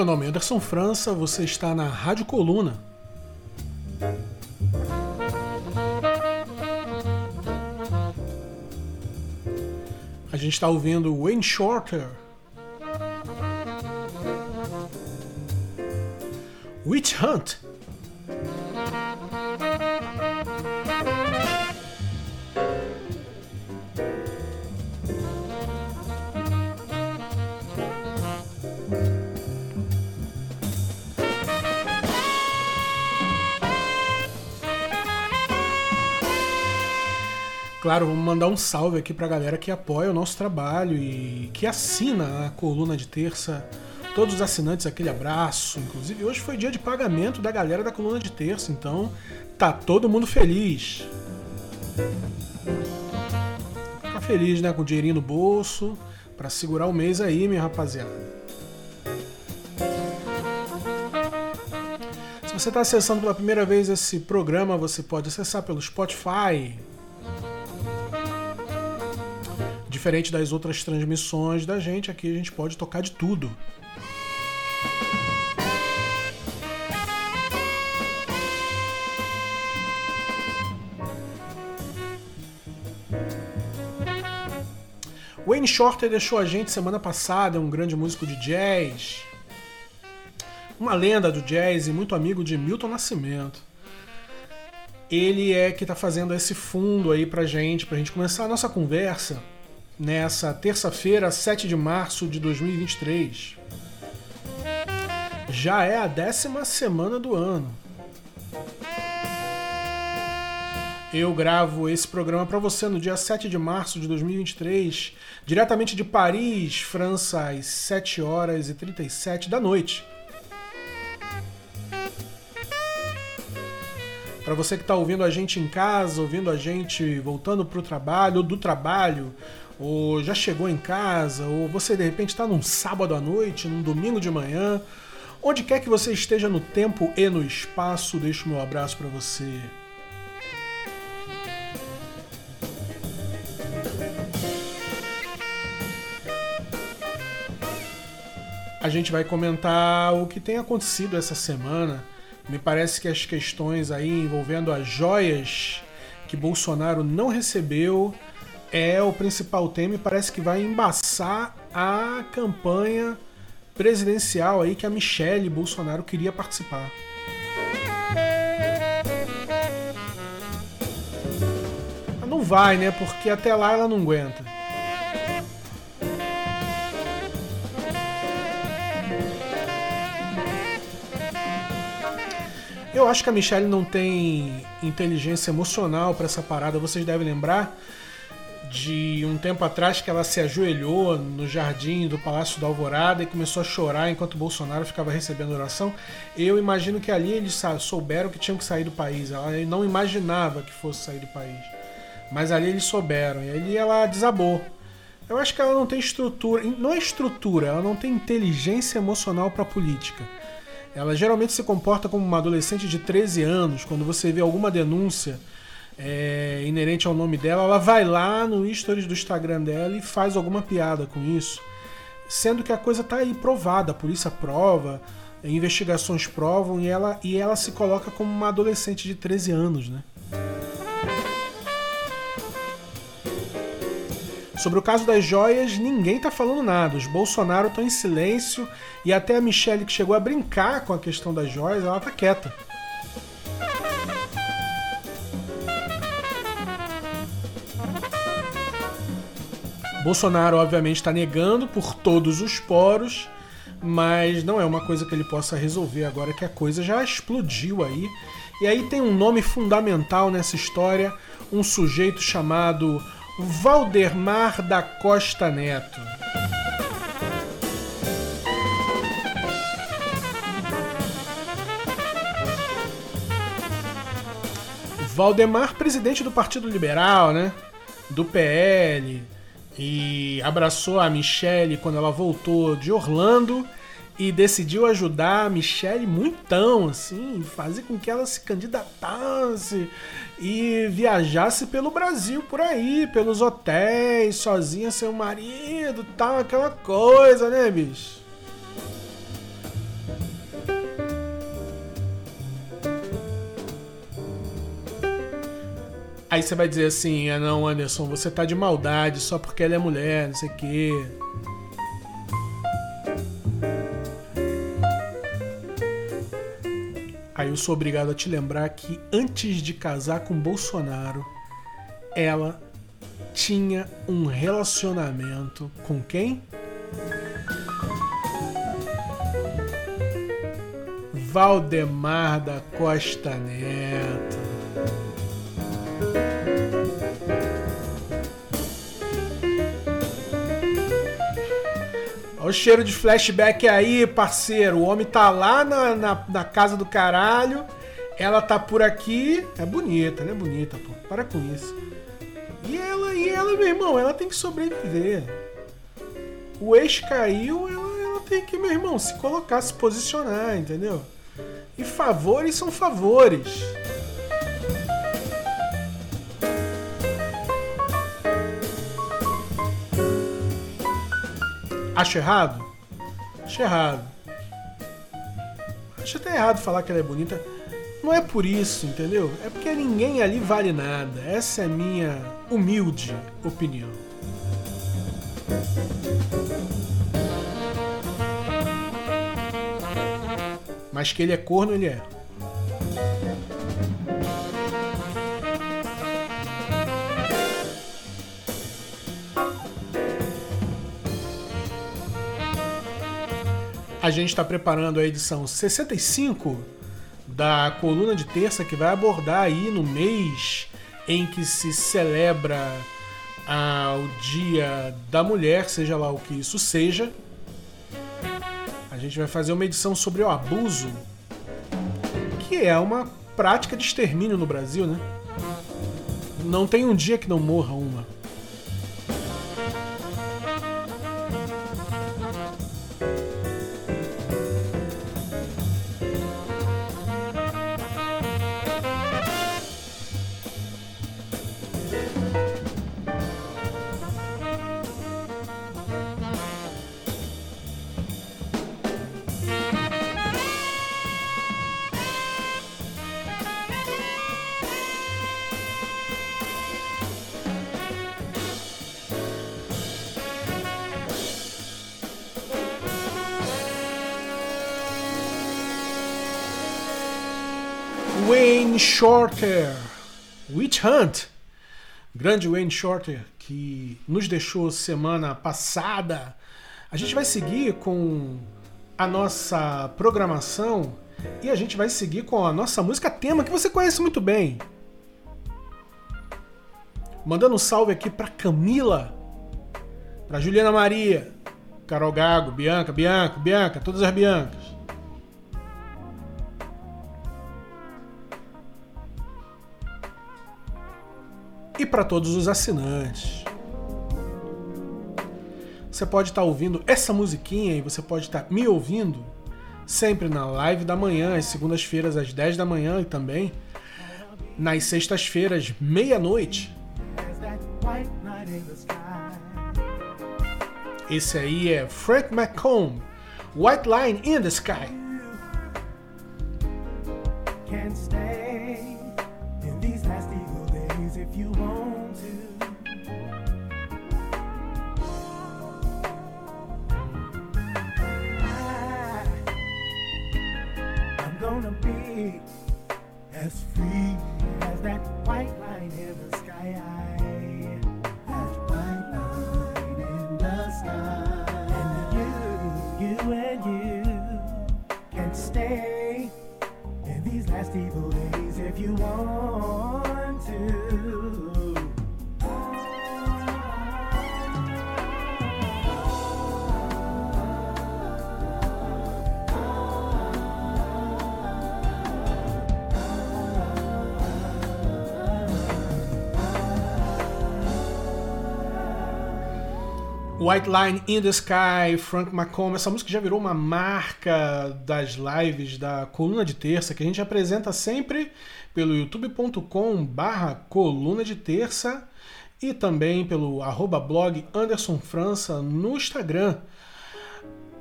Meu nome é Anderson França, você está na Rádio Coluna. A gente está ouvindo Wayne Shorter. Witch Hunt. Claro, vamos mandar um salve aqui pra galera que apoia o nosso trabalho e que assina a coluna de terça. Todos os assinantes, aquele abraço. Inclusive, hoje foi dia de pagamento da galera da coluna de terça, então tá todo mundo feliz. Fica feliz, né? Com o dinheirinho no bolso, para segurar o mês aí, minha rapaziada. Se você está acessando pela primeira vez esse programa, você pode acessar pelo Spotify, Diferente das outras transmissões da gente, aqui a gente pode tocar de tudo. Wayne Shorter deixou a gente semana passada, é um grande músico de jazz, uma lenda do jazz e muito amigo de Milton Nascimento. Ele é que está fazendo esse fundo aí pra gente, pra gente começar a nossa conversa nessa terça-feira, 7 de março de 2023. Já é a décima semana do ano. Eu gravo esse programa para você no dia 7 de março de 2023, diretamente de Paris, França, às 7 horas e 37 da noite. Para você que está ouvindo a gente em casa, ouvindo a gente voltando para o trabalho, ou do trabalho, ou já chegou em casa, ou você de repente está num sábado à noite, num domingo de manhã, onde quer que você esteja no tempo e no espaço, deixo meu abraço para você. A gente vai comentar o que tem acontecido essa semana. Me parece que as questões aí envolvendo as joias que Bolsonaro não recebeu é o principal tema e parece que vai embaçar a campanha presidencial aí que a Michelle Bolsonaro queria participar. não vai, né? Porque até lá ela não aguenta. Eu acho que a Michelle não tem inteligência emocional para essa parada. Vocês devem lembrar de um tempo atrás que ela se ajoelhou no jardim do Palácio da Alvorada e começou a chorar enquanto Bolsonaro ficava recebendo oração. Eu imagino que ali eles souberam que tinham que sair do país. Ela não imaginava que fosse sair do país. Mas ali eles souberam e ali ela desabou. Eu acho que ela não tem estrutura, não é estrutura, ela não tem inteligência emocional para política. Ela geralmente se comporta como uma adolescente de 13 anos, quando você vê alguma denúncia é, inerente ao nome dela, ela vai lá no stories do Instagram dela e faz alguma piada com isso, sendo que a coisa está aí provada, a polícia prova, investigações provam e ela, e ela se coloca como uma adolescente de 13 anos, né? Sobre o caso das joias, ninguém está falando nada. Os Bolsonaro estão em silêncio e até a Michelle, que chegou a brincar com a questão das joias, ela está quieta. Bolsonaro, obviamente, está negando por todos os poros, mas não é uma coisa que ele possa resolver agora que a coisa já explodiu aí. E aí tem um nome fundamental nessa história, um sujeito chamado Valdemar da Costa Neto. Valdemar, presidente do Partido Liberal, né? Do PL, e abraçou a Michelle quando ela voltou de Orlando e decidiu ajudar a Michelle muitão, assim, fazer com que ela se candidatasse e viajasse pelo Brasil por aí, pelos hotéis, sozinha sem o marido, tal, aquela coisa, né, bicho? Aí você vai dizer assim: ah, não, Anderson, você tá de maldade só porque ela é mulher, não sei o quê. Aí eu sou obrigado a te lembrar que antes de casar com Bolsonaro, ela tinha um relacionamento com quem? Valdemar da Costa Neto. O cheiro de flashback aí, parceiro. O homem tá lá na, na, na, casa do caralho. Ela tá por aqui. É bonita, né? Bonita, pô. Para com isso. E ela, e ela, meu irmão, ela tem que sobreviver. O ex caiu, ela, ela tem que, meu irmão, se colocar, se posicionar, entendeu? E favores são favores. Acho errado? Acho errado. Acho até errado falar que ela é bonita. Não é por isso, entendeu? É porque ninguém ali vale nada. Essa é a minha humilde opinião. Mas que ele é corno, ele é. A gente está preparando a edição 65 da coluna de terça que vai abordar aí no mês em que se celebra ah, o Dia da Mulher, seja lá o que isso seja. A gente vai fazer uma edição sobre o abuso, que é uma prática de extermínio no Brasil, né? Não tem um dia que não morra uma. Shorter, Witch Hunt, grande Wayne Shorter, que nos deixou semana passada. A gente vai seguir com a nossa programação e a gente vai seguir com a nossa música tema que você conhece muito bem. Mandando um salve aqui para Camila, para Juliana Maria, Carol Gago, Bianca, Bianca, Bianca, todas as Biancas. E para todos os assinantes. Você pode estar tá ouvindo essa musiquinha e você pode estar tá me ouvindo sempre na live da manhã, às segundas-feiras às 10 da manhã e também nas sextas-feiras, meia-noite. Esse aí é Frank McComb, White Line in the Sky. If you want White Line in the Sky, Frank McComb. Essa música já virou uma marca das lives da Coluna de Terça, que a gente apresenta sempre pelo youtube.com barra Coluna de Terça e também pelo arroba blog Anderson França no Instagram.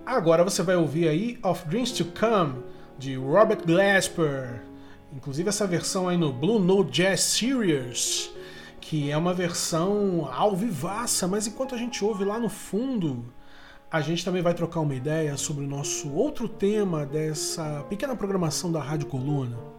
Agora você vai ouvir aí Of Dreams to Come, de Robert Glasper. Inclusive essa versão aí no Blue Note Jazz Series que é uma versão ao vivaça, mas enquanto a gente ouve lá no fundo, a gente também vai trocar uma ideia sobre o nosso outro tema dessa pequena programação da Rádio Coluna.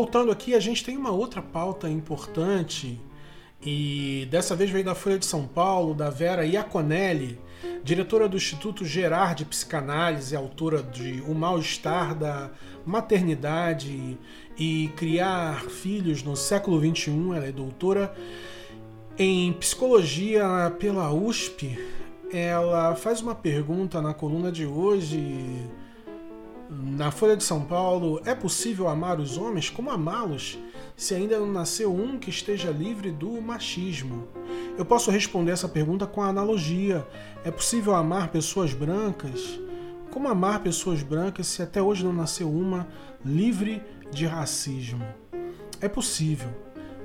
Voltando aqui, a gente tem uma outra pauta importante e dessa vez veio da Folha de São Paulo, da Vera Iaconelli, diretora do Instituto Gerard de Psicanálise, autora de O Mal-Estar da Maternidade e Criar Filhos no Século XXI. Ela é doutora em Psicologia pela USP. Ela faz uma pergunta na coluna de hoje na Folha de São Paulo, é possível amar os homens como amá-los se ainda não nasceu um que esteja livre do machismo? Eu posso responder essa pergunta com a analogia: é possível amar pessoas brancas? Como amar pessoas brancas se até hoje não nasceu uma livre de racismo? É possível.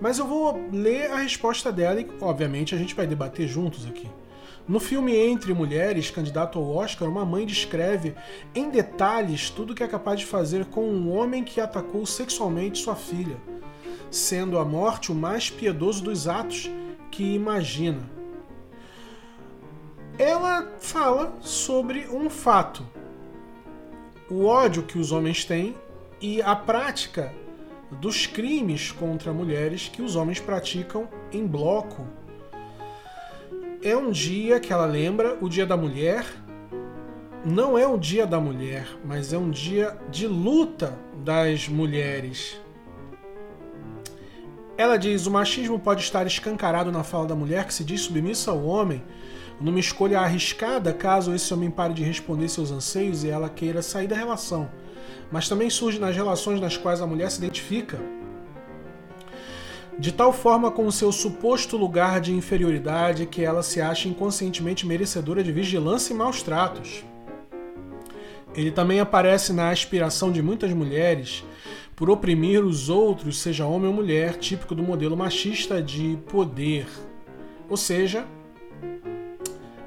Mas eu vou ler a resposta dela e, obviamente, a gente vai debater juntos aqui. No filme Entre Mulheres, candidato ao Oscar, uma mãe descreve em detalhes tudo o que é capaz de fazer com um homem que atacou sexualmente sua filha, sendo a morte o mais piedoso dos atos que imagina. Ela fala sobre um fato: o ódio que os homens têm e a prática dos crimes contra mulheres que os homens praticam em bloco é um dia que ela lembra, o Dia da Mulher. Não é o Dia da Mulher, mas é um dia de luta das mulheres. Ela diz: o machismo pode estar escancarado na fala da mulher que se diz submissa ao homem, numa escolha arriscada caso esse homem pare de responder seus anseios e ela queira sair da relação. Mas também surge nas relações nas quais a mulher se identifica de tal forma com o seu suposto lugar de inferioridade que ela se acha inconscientemente merecedora de vigilância e maus tratos. Ele também aparece na aspiração de muitas mulheres por oprimir os outros, seja homem ou mulher, típico do modelo machista de poder. Ou seja,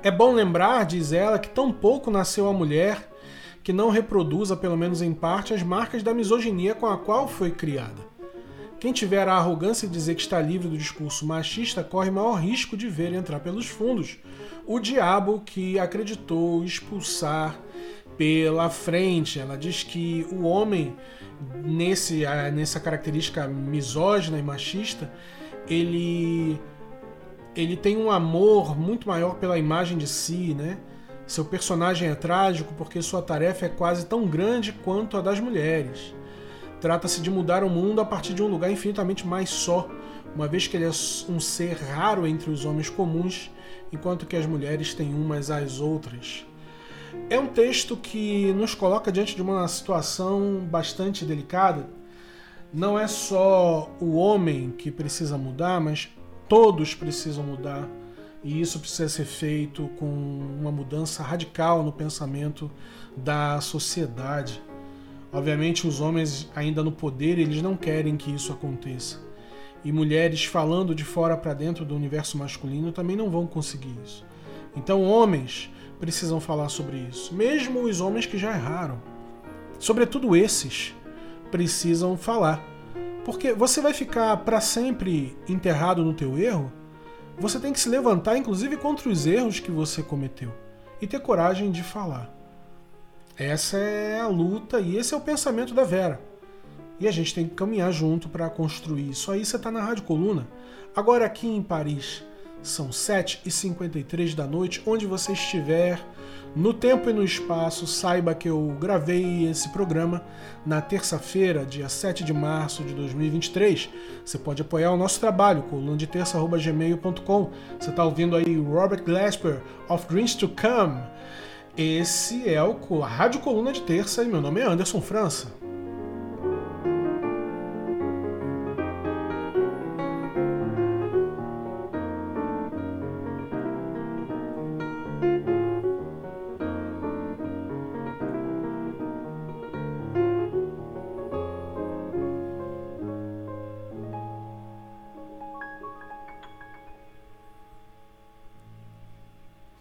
é bom lembrar, diz ela, que tão pouco nasceu a mulher que não reproduza, pelo menos em parte, as marcas da misoginia com a qual foi criada. Quem tiver a arrogância de dizer que está livre do discurso machista corre maior risco de ver entrar pelos fundos o diabo que acreditou expulsar pela frente. Ela diz que o homem, nesse, nessa característica misógina e machista, ele, ele tem um amor muito maior pela imagem de si, né? Seu personagem é trágico porque sua tarefa é quase tão grande quanto a das mulheres. Trata-se de mudar o mundo a partir de um lugar infinitamente mais só, uma vez que ele é um ser raro entre os homens comuns, enquanto que as mulheres têm umas às outras. É um texto que nos coloca diante de uma situação bastante delicada. Não é só o homem que precisa mudar, mas todos precisam mudar. E isso precisa ser feito com uma mudança radical no pensamento da sociedade. Obviamente, os homens ainda no poder, eles não querem que isso aconteça. E mulheres falando de fora para dentro do universo masculino também não vão conseguir isso. Então, homens precisam falar sobre isso, mesmo os homens que já erraram. Sobretudo esses precisam falar. Porque você vai ficar para sempre enterrado no teu erro? Você tem que se levantar inclusive contra os erros que você cometeu e ter coragem de falar. Essa é a luta e esse é o pensamento da Vera. E a gente tem que caminhar junto para construir isso. Aí você está na Rádio Coluna. Agora aqui em Paris são 7h53 da noite, onde você estiver, no tempo e no espaço, saiba que eu gravei esse programa na terça-feira, dia 7 de março de 2023. Você pode apoiar o nosso trabalho, colunaditerça.gmail.com. Você está ouvindo aí Robert Glasper, of Dreams to Come. Esse é o Rádio Coluna de Terça e meu nome é Anderson França.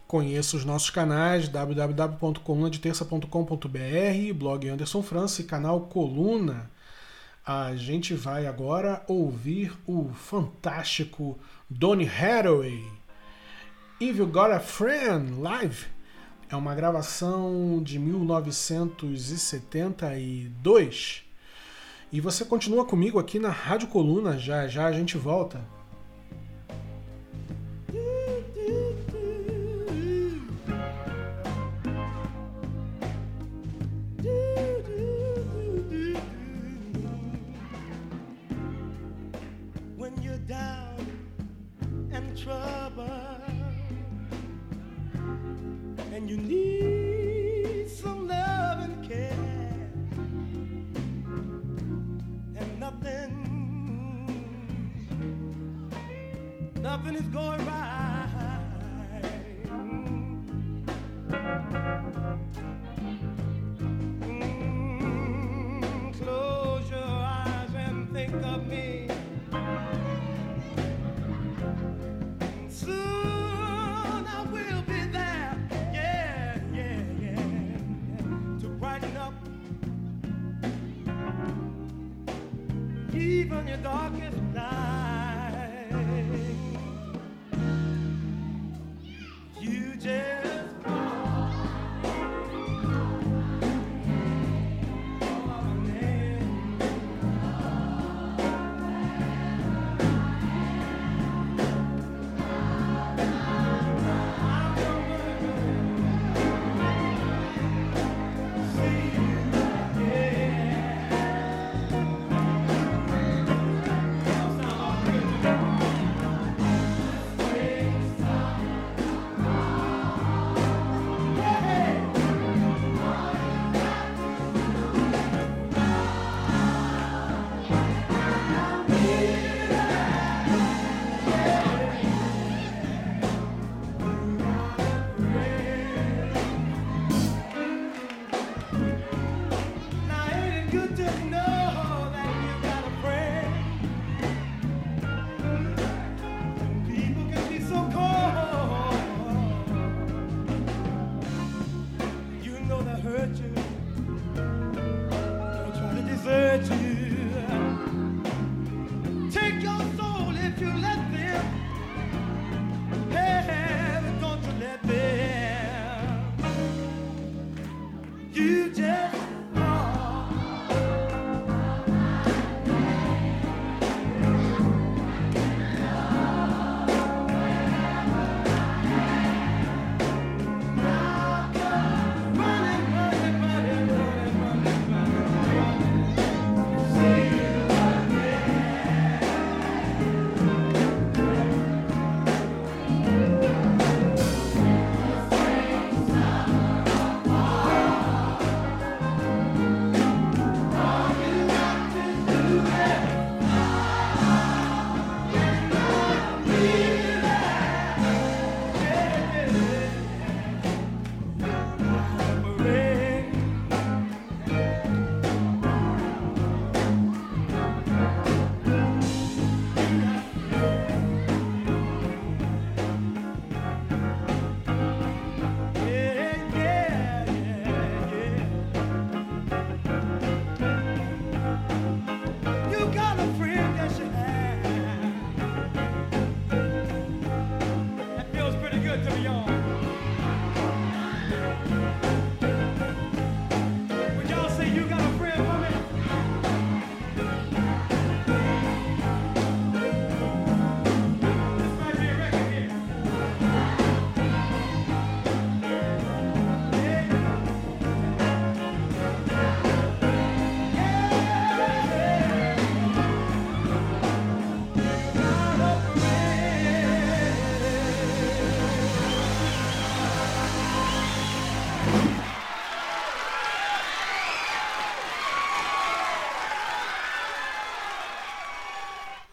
Conheça os nossos canais www.colunadeterça.com.br, blog Anderson França e canal Coluna. A gente vai agora ouvir o fantástico Donny Hathaway. If You Got a Friend Live é uma gravação de 1972. E você continua comigo aqui na Rádio Coluna, já já a gente volta. Nothing is going right. Mm, close your eyes and think of me. Soon I will be there. Yeah, yeah, yeah. To brighten up. Even your darkest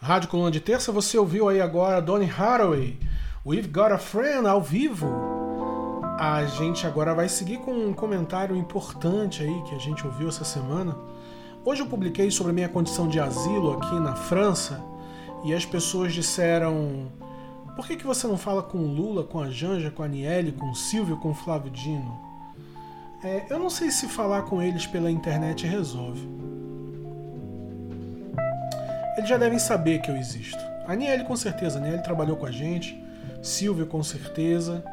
Rádio Coluna de Terça, você ouviu aí agora Donny Hathaway, We've Got a Friend, ao vivo. A gente agora vai seguir com um comentário importante aí que a gente ouviu essa semana. Hoje eu publiquei sobre a minha condição de asilo aqui na França e as pessoas disseram: por que, que você não fala com Lula, com a Janja, com a Aniele, com o Silvio, com o Flávio Dino? É, eu não sei se falar com eles pela internet resolve. Eles já devem saber que eu existo. A Aniele com certeza, a Aniele trabalhou com a gente, Silvio com certeza.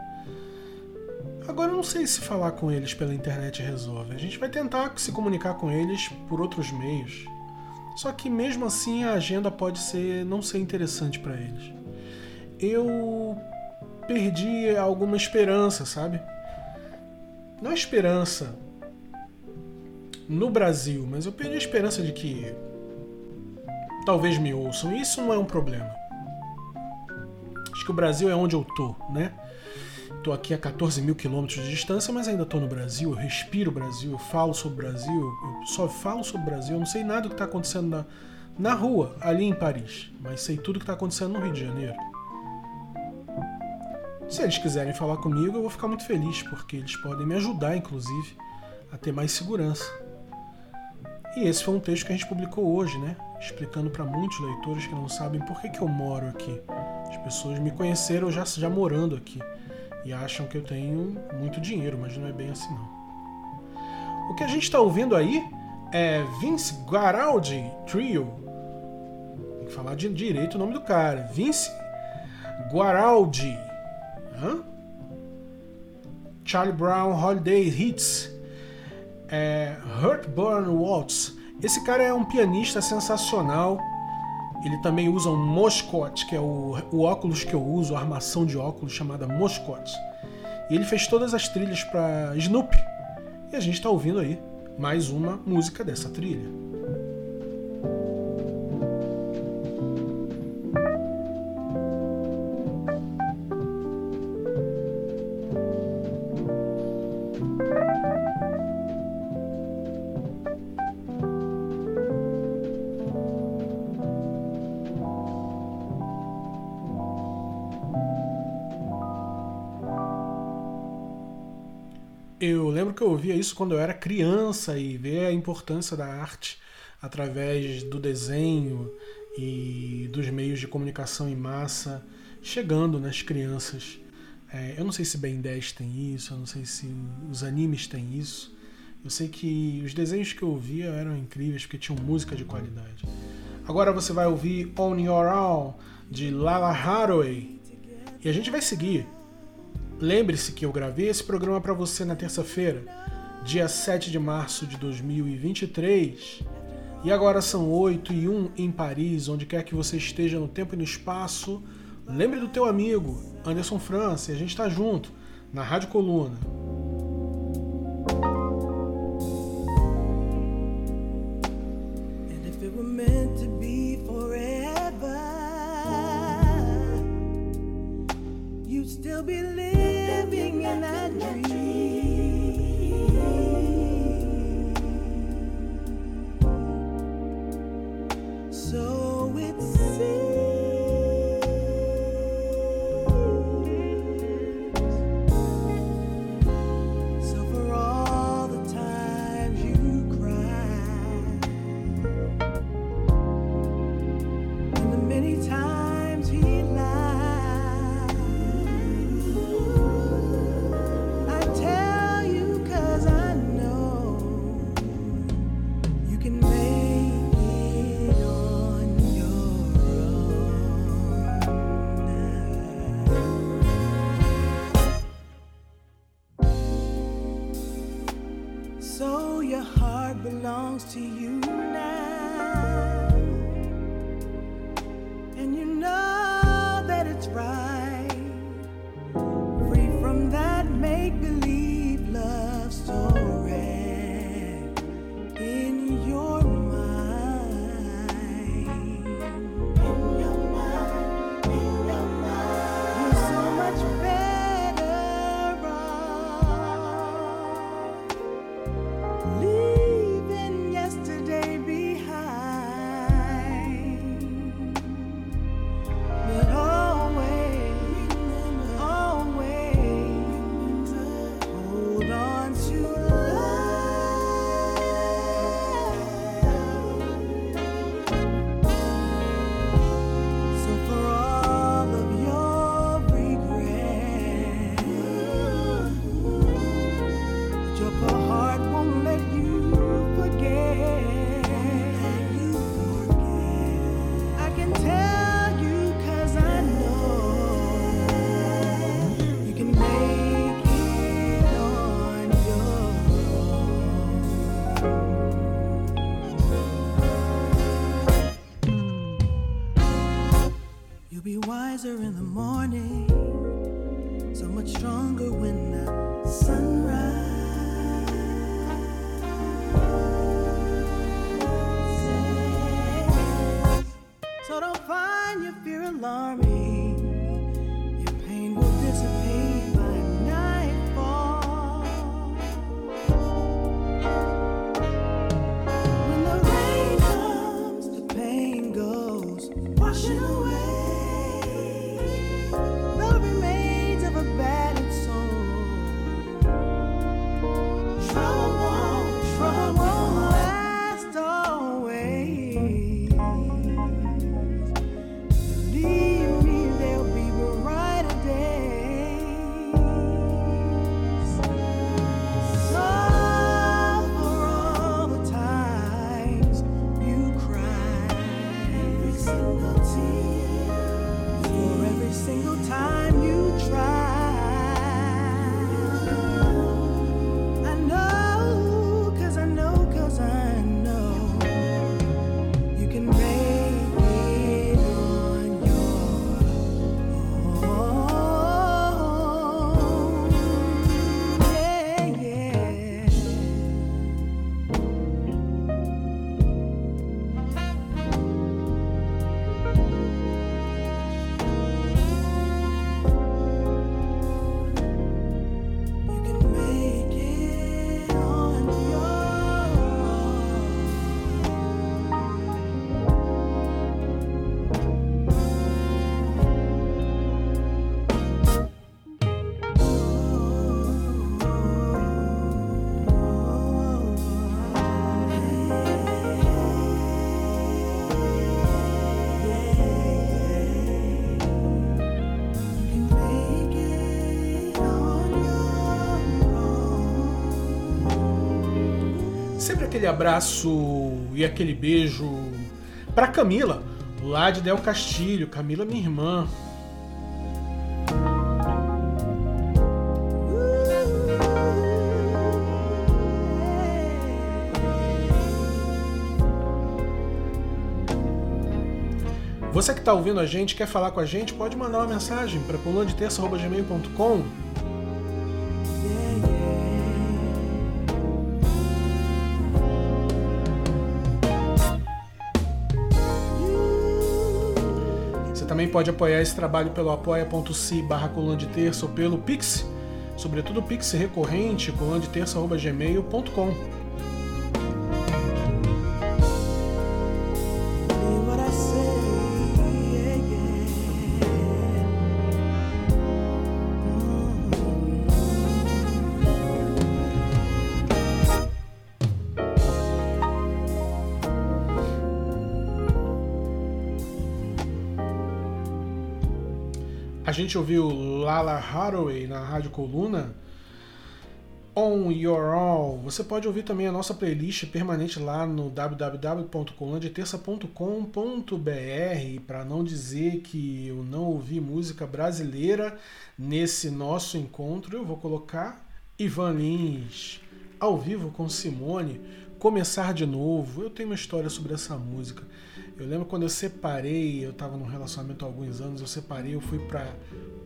Agora eu não sei se falar com eles pela internet resolve. A gente vai tentar se comunicar com eles por outros meios. Só que mesmo assim a agenda pode ser não ser interessante para eles. Eu perdi alguma esperança, sabe? Não a esperança no Brasil, mas eu perdi a esperança de que talvez me ouçam. Isso não é um problema. Acho que o Brasil é onde eu tô, né? Tô aqui a 14 mil quilômetros de distância, mas ainda tô no Brasil, eu respiro o Brasil, eu falo sobre o Brasil, eu só falo sobre o Brasil, eu não sei nada do que está acontecendo na, na rua, ali em Paris, mas sei tudo o que está acontecendo no Rio de Janeiro. Se eles quiserem falar comigo, eu vou ficar muito feliz, porque eles podem me ajudar, inclusive, a ter mais segurança. E esse foi um texto que a gente publicou hoje, né? Explicando para muitos leitores que não sabem por que, que eu moro aqui. As pessoas me conheceram já, já morando aqui e acham que eu tenho muito dinheiro, mas não é bem assim não. O que a gente está ouvindo aí é Vince Guaraldi Trio. Tem que falar de direito o nome do cara. Vince Guaraldi. Hã? Charlie Brown Holiday Hits é, Hurtburn Waltz. Esse cara é um pianista sensacional. Ele também usa um Moscot, que é o, o óculos que eu uso, a armação de óculos chamada Moscot. E ele fez todas as trilhas para Snoopy. E a gente está ouvindo aí mais uma música dessa trilha. Eu ouvia isso quando eu era criança e ver a importância da arte através do desenho e dos meios de comunicação em massa chegando nas crianças. É, eu não sei se Ben 10 tem isso, eu não sei se os animes têm isso. Eu sei que os desenhos que eu ouvia eram incríveis porque tinham música de qualidade. Agora você vai ouvir On Your Own de Lala Hathaway e a gente vai seguir Lembre-se que eu gravei esse programa para você na terça-feira, dia 7 de março de 2023. E agora são 8 e 1 em Paris, onde quer que você esteja no tempo e no espaço. Lembre do teu amigo, Anderson França, e a gente está junto, na Rádio Coluna. Wiser in the morning, single tear. Sempre aquele abraço e aquele beijo pra Camila, lá de Del Castilho. Camila, minha irmã. Você que está ouvindo a gente, quer falar com a gente, pode mandar uma mensagem para colunaditerça.gmail.com pode apoiar esse trabalho pelo apoia.se barra coluna de terça ou pelo Pix, sobretudo Pix recorrente, colunadeterça.gmail.com. Mean A gente ouviu Lala Hathaway na Rádio Coluna. On Your All. Você pode ouvir também a nossa playlist permanente lá no www.colunaditerça.com.br para não dizer que eu não ouvi música brasileira nesse nosso encontro. Eu vou colocar Ivan Lins ao vivo com Simone, Começar de Novo. Eu tenho uma história sobre essa música. Eu lembro quando eu separei, eu estava num relacionamento há alguns anos, eu separei, eu fui para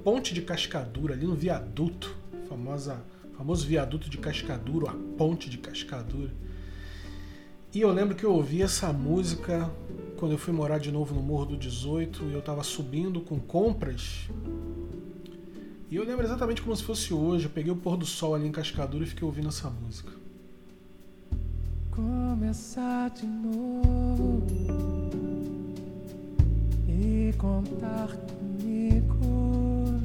Ponte de Cascadura, ali no viaduto, famosa, famoso viaduto de Cascadura, a Ponte de Cascadura. E eu lembro que eu ouvi essa música quando eu fui morar de novo no Morro do 18 e eu estava subindo com compras. E eu lembro exatamente como se fosse hoje. Eu peguei o pôr do sol ali em Cascadura e fiquei ouvindo essa música. começar de novo e contar comigo.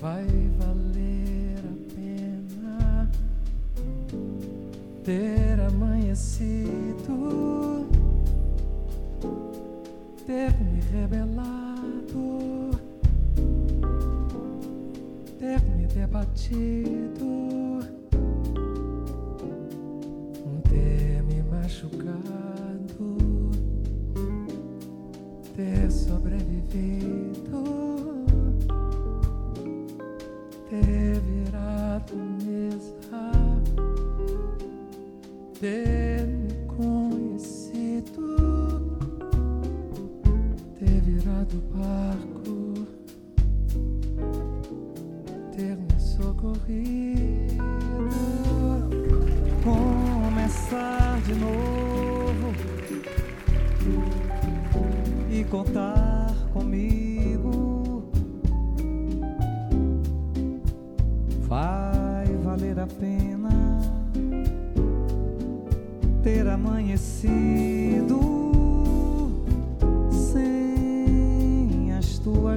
Vai valer a pena ter amanhecido, ter me rebelado, ter me debatido.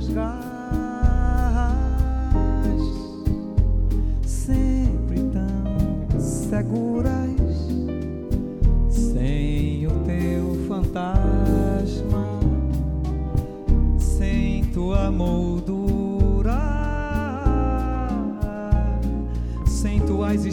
As tuas garras, sempre tão seguras, sem o teu fantasma, sem tua moldura, sem tuas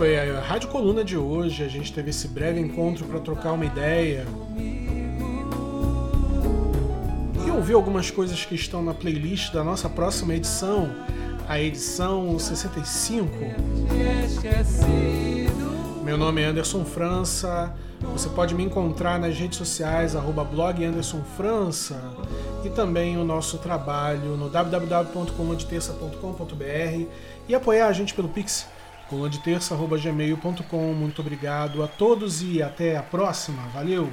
foi a Rádio Coluna de hoje. A gente teve esse breve encontro para trocar uma ideia e ouvir algumas coisas que estão na playlist da nossa próxima edição, a edição 65. esquecido. Meu nome é Anderson França. Você pode me encontrar nas redes sociais, arroba blog Anderson França, e também o nosso trabalho no www.colunadeterça.com.br e apoiar a gente pelo Pix, colunadeterça.gmail.com. Muito obrigado a todos e até a próxima. Valeu!